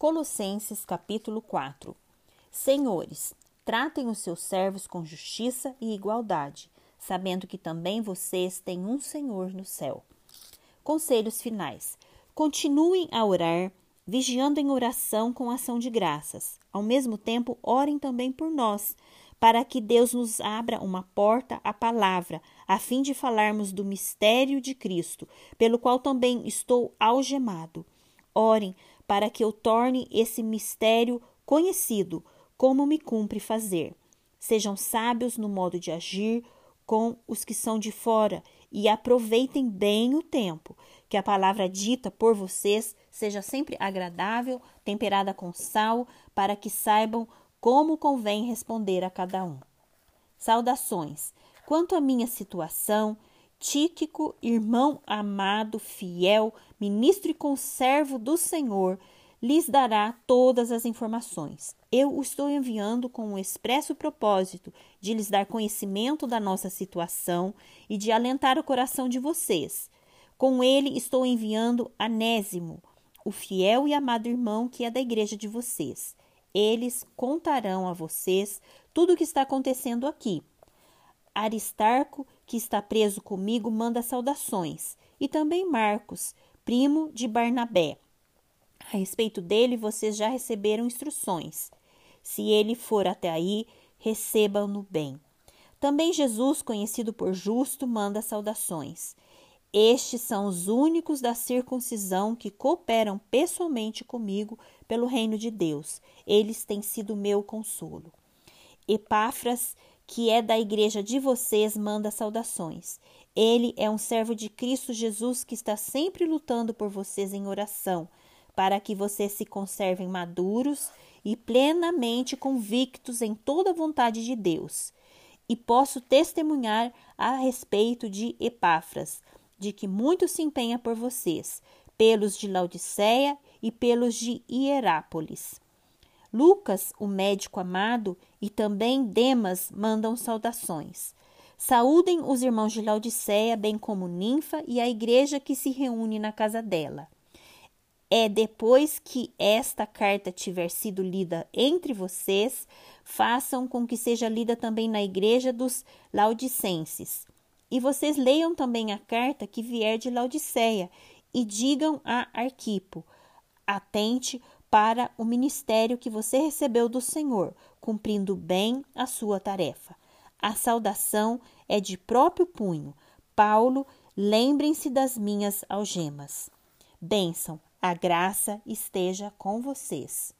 Colossenses capítulo 4 Senhores, tratem os seus servos com justiça e igualdade, sabendo que também vocês têm um Senhor no céu. Conselhos finais. Continuem a orar, vigiando em oração com ação de graças. Ao mesmo tempo, orem também por nós, para que Deus nos abra uma porta à palavra, a fim de falarmos do mistério de Cristo, pelo qual também estou algemado. Orem para que eu torne esse mistério conhecido, como me cumpre fazer. Sejam sábios no modo de agir com os que são de fora e aproveitem bem o tempo, que a palavra dita por vocês seja sempre agradável, temperada com sal, para que saibam como convém responder a cada um. Saudações. Quanto à minha situação, Tíquico, irmão amado, fiel, ministro e conservo do Senhor, lhes dará todas as informações. Eu o estou enviando com o expresso propósito de lhes dar conhecimento da nossa situação e de alentar o coração de vocês. Com ele estou enviando Anésimo, o fiel e amado irmão que é da igreja de vocês. Eles contarão a vocês tudo o que está acontecendo aqui. Aristarco que está preso comigo, manda saudações, e também Marcos, primo de Barnabé. A respeito dele, vocês já receberam instruções. Se ele for até aí, recebam-no bem. Também Jesus, conhecido por justo, manda saudações. Estes são os únicos da circuncisão que cooperam pessoalmente comigo pelo reino de Deus. Eles têm sido meu consolo. Epáfras que é da igreja de vocês, manda saudações. Ele é um servo de Cristo Jesus que está sempre lutando por vocês em oração, para que vocês se conservem maduros e plenamente convictos em toda a vontade de Deus. E posso testemunhar a respeito de Epáfras, de que muito se empenha por vocês, pelos de Laodiceia e pelos de Hierápolis. Lucas, o médico amado, e também Demas mandam saudações. Saúdem os irmãos de Laodiceia, bem como Ninfa e a igreja que se reúne na casa dela. É depois que esta carta tiver sido lida entre vocês, façam com que seja lida também na igreja dos Laodicenses. E vocês leiam também a carta que vier de Laodiceia e digam a Arquipo: Atente, para o ministério que você recebeu do Senhor, cumprindo bem a sua tarefa. A saudação é de próprio punho. Paulo, lembrem-se das minhas algemas. Bênção, a graça esteja com vocês.